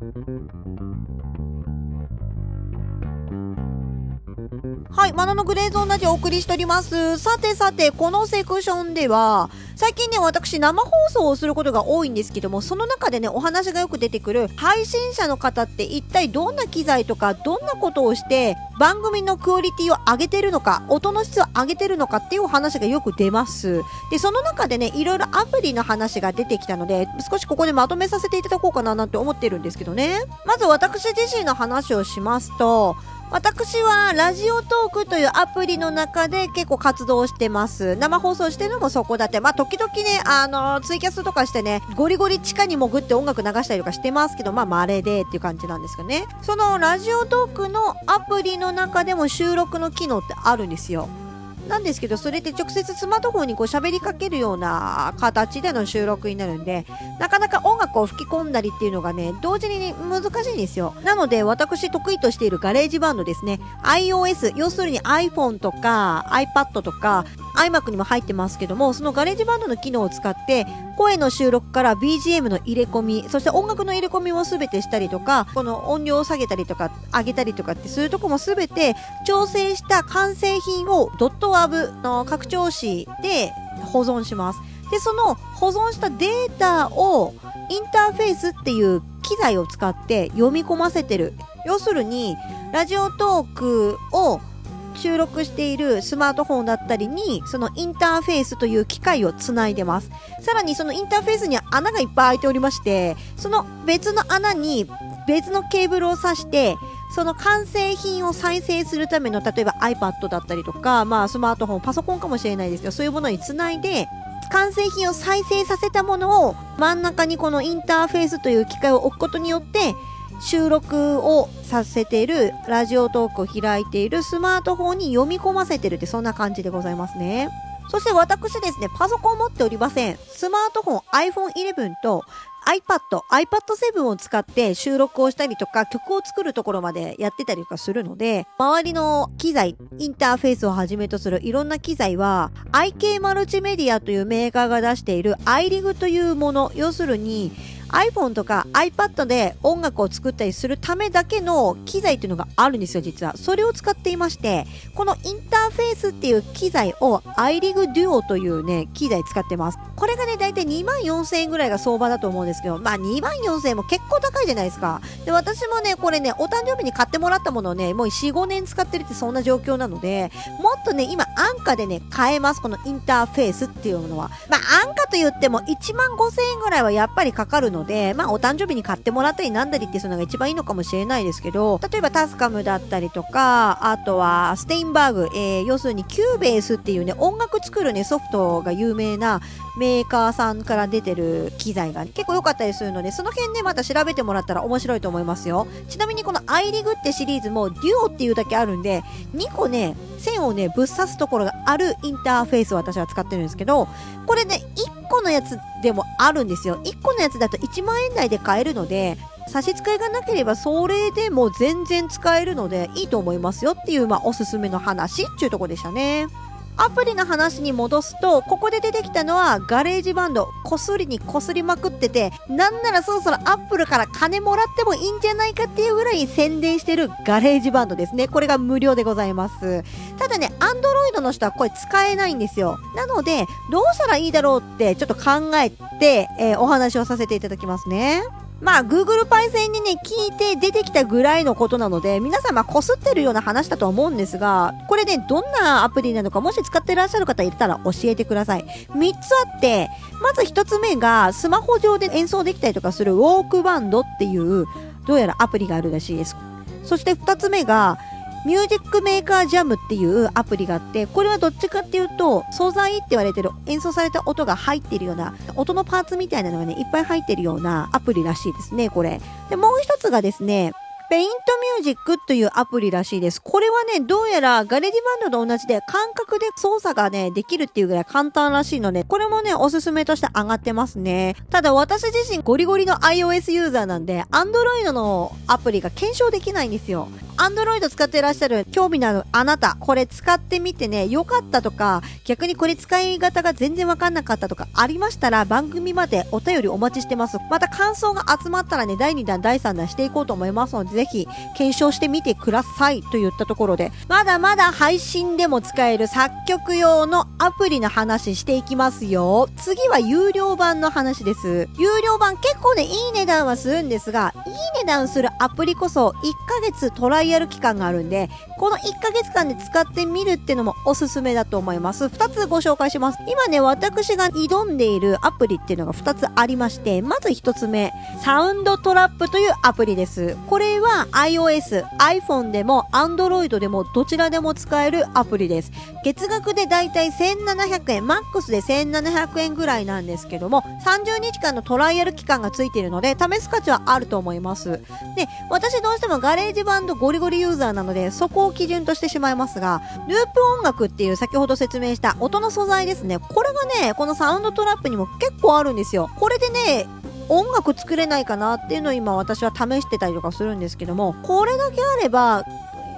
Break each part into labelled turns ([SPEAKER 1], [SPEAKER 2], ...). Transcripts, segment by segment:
[SPEAKER 1] Thank you. はい、マナのグレーゾーンラジオお送りしております。さてさて、このセクションでは、最近ね、私生放送をすることが多いんですけども、その中でね、お話がよく出てくる配信者の方って一体どんな機材とか、どんなことをして、番組のクオリティを上げてるのか、音の質を上げてるのかっていうお話がよく出ます。で、その中でね、いろいろアプリの話が出てきたので、少しここでまとめさせていただこうかななんて思ってるんですけどね。まず私自身の話をしますと、私はラジオトークというアプリの中で結構活動してます。生放送してるのもそこだって。まあ、時々ね、あの、ツイキャスとかしてね、ゴリゴリ地下に潜って音楽流したりとかしてますけど、まあ、稀でっていう感じなんですけどね。そのラジオトークのアプリの中でも収録の機能ってあるんですよ。なんですけど、それって直接スマートフォンにこう喋りかけるような形での収録になるんで、なかなか音楽を吹き込んだりっていうのがね、同時に、難しいんですよ。なので、私得意としている GarageBand ですね。iOS、要するに iPhone とか iPad とか iMac にも入ってますけども、その GarageBand の機能を使って、声の収録から BGM の入れ込み、そして音楽の入れ込みも全てしたりとか、この音量を下げたりとか、上げたりとかってするとこも全て調整した完成品を .wav の拡張子で保存します。で、その保存したデータをインターフェースっていう機材を使って読み込ませてる。要するに、ラジオトークを収録しているスマートフォンだったりに、そのインターフェースという機械をつないでます。さらにそのインターフェースには穴がいっぱい開いておりまして、その別の穴に別のケーブルを挿して、その完成品を再生するための、例えば iPad だったりとか、まあスマートフォン、パソコンかもしれないですけど、そういうものにつないで、完成品を再生させたものを真ん中にこのインターフェースという機械を置くことによって、収録をさせているラジオトークを開いているスマートフォンに読み込ませてるってそんな感じでございますね。そして私ですね、パソコンを持っておりません。スマートフォン iPhone 11と iPad、iPad 7を使って収録をしたりとか曲を作るところまでやってたりとかするので、周りの機材、インターフェースをはじめとするいろんな機材は IK マルチメディアというメーカーが出している iRig というもの、要するに iPhone とか iPad で音楽を作ったりするためだけの機材っていうのがあるんですよ、実は。それを使っていまして、このインターフェースっていう機材を iRig Duo というね、機材使ってます。これがね、だいたい2万4000円ぐらいが相場だと思うんですけど、まあ2万4000円も結構高いじゃないですか。で、私もね、これね、お誕生日に買ってもらったものをね、もう4、5年使ってるってそんな状況なので、もっとね、今安価でね、買えます。このインターフェースっていうものは。まあ安価と言っても1万5000円ぐらいはやっぱりかかるので、まあお誕生日に買ってもらったりなんだりってするのが一番いいのかもしれないですけど、例えばタスカムだったりとか、あとはステインバーグ、えー、要するにキューベースっていうね、音楽作るね、ソフトが有名なメーカーさんから出てる機材が結構良かったりするので、その辺ね、また調べてもらったら面白いと思いますよ。ちなみにこのアイリグってシリーズもデュオっていうだけあるんで、2個ね、線をね、ぶっ刺すところがあるインターフェースを私は使ってるんですけど、これね、1個のやつでもあるんですよ。1個のやつだと1万円台で買えるので、差し支えがなければそれでも全然使えるのでいいと思いますよっていう、まあ、おすすめの話っていうとこでしたね。アプリの話に戻すと、ここで出てきたのはガレージバンド、こすりにこすりまくってて、なんならそろそろアップルから金もらってもいいんじゃないかっていうぐらい宣伝してるガレージバンドですね。これが無料でございます。ただね、アンドロイドの人はこれ使えないんですよ。なので、どうしたらいいだろうってちょっと考えて、えー、お話をさせていただきますね。まあ、Google パイセンにね、聞いて出てきたぐらいのことなので、皆さん、こすってるような話だと思うんですが、これね、どんなアプリなのか、もし使ってらっしゃる方いたら教えてください。3つあって、まず1つ目が、スマホ上で演奏できたりとかするウォークバンドっていう、どうやらアプリがあるらしいです。そして2つ目が、ミュージックメーカージャムっていうアプリがあって、これはどっちかっていうと、素材って言われてる演奏された音が入ってるような、音のパーツみたいなのがね、いっぱい入ってるようなアプリらしいですね、これ。で、もう一つがですね、ペイントミュージックというアプリらしいです。これはね、どうやらガレージバンドと同じで感覚で操作がね、できるっていうぐらい簡単らしいので、これもね、おすすめとして上がってますね。ただ私自身ゴリゴリの iOS ユーザーなんで、Android のアプリが検証できないんですよ。Android 使っていらっしゃる興味のあるあなた、これ使ってみてね、良かったとか、逆にこれ使い方が全然わかんなかったとかありましたら、番組までお便りお待ちしてます。また感想が集まったらね、第2弾、第3弾していこうと思いますので、ぜひ検証してみてくださいと言ったところで、まだまだ配信でも使える作曲用のアプリの話していきますよ。次は有料版の話です。有料版結構ね、いい値段はするんですが、いい値段するアプリこそ1ヶ月トライアル期間があるんで、この1ヶ月間で使ってみるっていうのもおすすめだと思います。2つご紹介します。今ね、私が挑んでいるアプリっていうのが2つありまして、まず1つ目、サウンドトラップというアプリです。これは iOS、iPhone でも Android でもどちらでも使えるアプリです。月額でだいたい1700円、マックスで1700円ぐらいなんですけども、30日間のトライアル期間がついているので、試す価値はあると思います。で、私どうしてもガレージバンドゴリゴリユーザーなので、そこを基準としてしまいますが、ループ音楽っていう先ほど説明した音の素材ですね。これがね、このサウンドトラップにも結構あるんですよ。これでね、音楽作れないかなっていうのを今私は試してたりとかするんですけども、これだけあれば、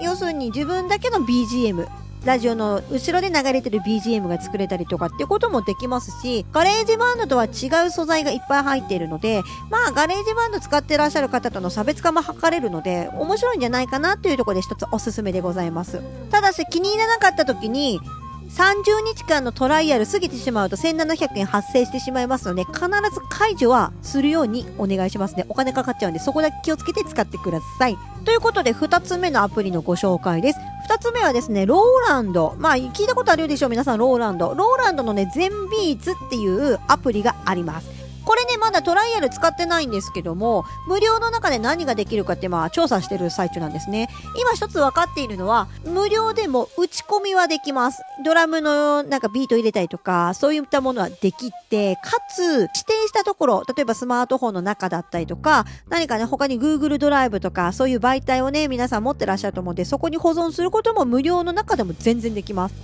[SPEAKER 1] 要するに自分だけの BGM、ラジオの後ろで流れてる BGM が作れたりとかっていうこともできますし、ガレージバンドとは違う素材がいっぱい入っているので、まあガレージバンド使ってらっしゃる方との差別化も図れるので、面白いんじゃないかなというところで一つおすすめでございます。ただし気に入らなかった時に、30日間のトライアル過ぎてしまうと1700円発生してしまいますので、必ず解除はするようにお願いしますね。お金かかっちゃうんで、そこだけ気をつけて使ってください。ということで、2つ目のアプリのご紹介です。2つ目はですね、ローランド。まあ、聞いたことあるでしょう皆さん、ローランド。ローランドのね、 Zenbeats っていうアプリがあります。これね、まだトライアル使ってないんですけども、無料の中で何ができるかってまあ調査してる最中なんですね。今一つ分かっているのは、無料でも打ち込みはできます。ドラムのなんかビート入れたりとか、そういったものはできて、かつ指定したところ、例えばスマートフォンの中だったりとか、何かね、他に Google ドライブとか、そういう媒体をね、皆さん持ってらっしゃると思うんで、そこに保存することも無料の中でも全然できます。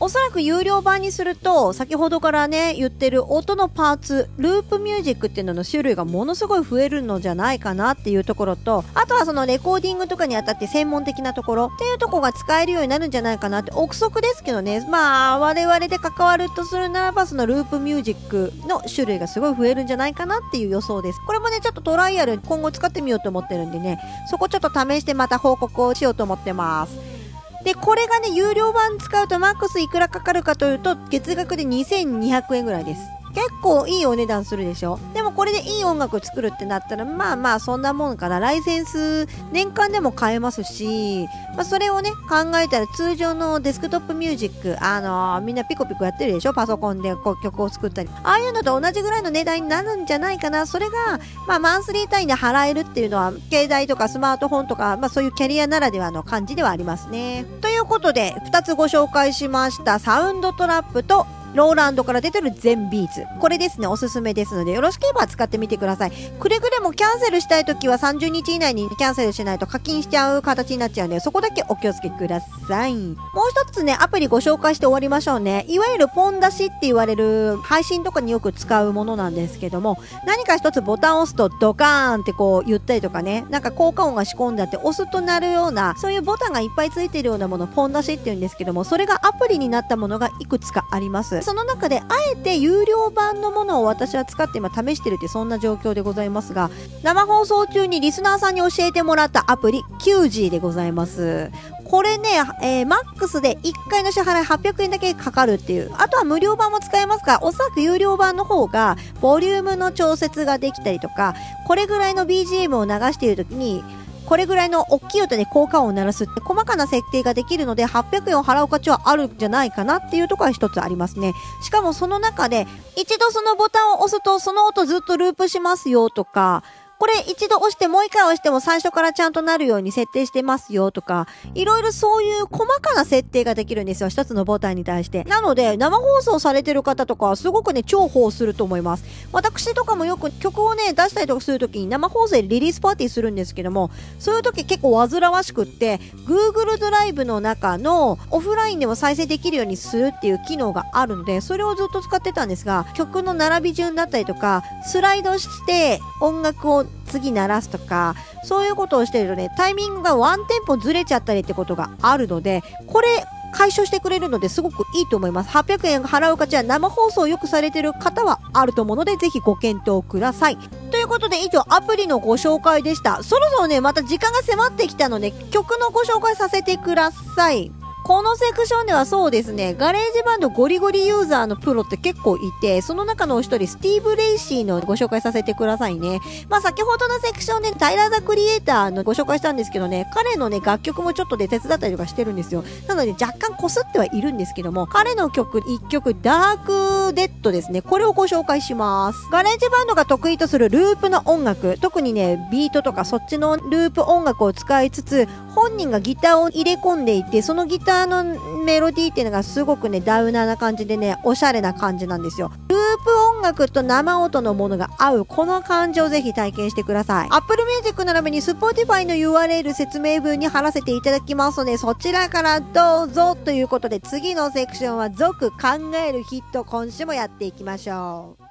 [SPEAKER 1] おそらく有料版にすると、先ほどからね、言ってる音のパーツ、ループミュージックっていうのの種類がものすごい増えるのじゃないかなっていうところと、あとはそのレコーディングとかにあたって専門的なところっていうとこが使えるようになるんじゃないかなって、憶測ですけどね、まあ、我々で関わるとするならば、そのループミュージックの種類がすごい増えるんじゃないかなっていう予想です。これもね、ちょっとトライアル今後使ってみようと思ってるんでね、そこちょっと試してまた報告をしようと思ってます。で、これがね、有料版使うとマックスいくらかかるかというと、月額で2200円ぐらいです。結構いいお値段するでしょ？でもこれでいい音楽作るってなったらまあまあそんなもんかな。ライセンス年間でも買えますし、まあ、それをね考えたら通常のデスクトップミュージックあのー、みんなピコピコやってるでしょ？パソコンでこう曲を作ったり。ああいうのと同じぐらいの値段になるんじゃないかな。それがまあマンスリー単位で払えるっていうのは携帯とかスマートフォンとかまあそういうキャリアならではの感じではありますね。ということで2つご紹介しましたサウンドトラップとローランドから出てる全ビーズ。これですね、おすすめですので、よろしければ使ってみてください。くれぐれもキャンセルしたいときは30日以内にキャンセルしないと課金しちゃう形になっちゃうんで、そこだけお気をつけください。もう一つね、アプリご紹介して終わりましょうね。いわゆるポン出しって言われる配信とかによく使うものなんですけども、何か一つボタンを押すとドカーンってこう言ったりとかね、なんか効果音が仕込んであって押すとなるような、そういうボタンがいっぱいついてるようなもの、ポン出しって言うんですけども、それがプリになったものがいくつかあります。その中で、あえて有料版のものを私は使って今試してるってそんな状況でございますが、生放送中にリスナーさんに教えてもらったアプリ、QG でございます。これね、えー、マックスで1回の支払い800円だけかかるっていう。あとは無料版も使えますが、おそらく有料版の方が、ボリュームの調節ができたりとか、これぐらいの BGM を流している時に、これぐらいの大きい音で効果音を鳴らすって細かな設定ができるので800円を払う価値はあるんじゃないかなっていうところは一つありますね。しかもその中で一度そのボタンを押すとその音ずっとループしますよとか、これ一度押してもう一回押しても最初からちゃんとなるように設定してますよとか、いろいろそういう細かな設定ができるんですよ。一つのボタンに対して。なので、生放送されてる方とかはすごくね、重宝すると思います。私とかもよく曲をね、出したりとかするときに生放送でリリースパーティーするんですけども、そういう時結構煩わしくって、Google ドライブの中のオフラインでも再生できるようにするっていう機能があるので、それをずっと使ってたんですが、曲の並び順だったりとか、スライドして音楽を次鳴らすとか、そういうことをしてるとね、タイミングがワンテンポずれちゃったりってことがあるので、これ、解消してくれるのですごくいいと思います。800円払う価値は生放送をよくされてる方はあると思うので、ぜひご検討ください。ということで以上アプリのご紹介でした。そろそろね、また時間が迫ってきたので、曲のご紹介させてください。このセクションではそうですね、ガレージバンドゴリゴリユーザーのプロって結構いて、その中のお一人、スティーブ・レイシーのご紹介させてくださいね。まあ先ほどのセクションで、タイラー・ザ・クリエイターのご紹介したんですけどね、彼のね、楽曲もちょっとで手伝ったりとかしてるんですよ。なので若干こすってはいるんですけども、彼の曲1曲、ダーク・レッドですね。これをご紹介します。ガレージバンドが得意とするループの音楽、特にね、ビートとかそっちのループ音楽を使いつつ、本人がギターを入れ込んでいて、そのギターのメロディーっていうのがすごくね、ダウナーな感じでね、おしゃれな感じなんですよ。ループ音楽と生音のものが合う、この感じをぜひ体験してください。Apple Music 並びに Spotify の URL 説明文に貼らせていただきますので、そちらからどうぞということで、次のセクションは続考えるヒット、今週もやっていきましょう。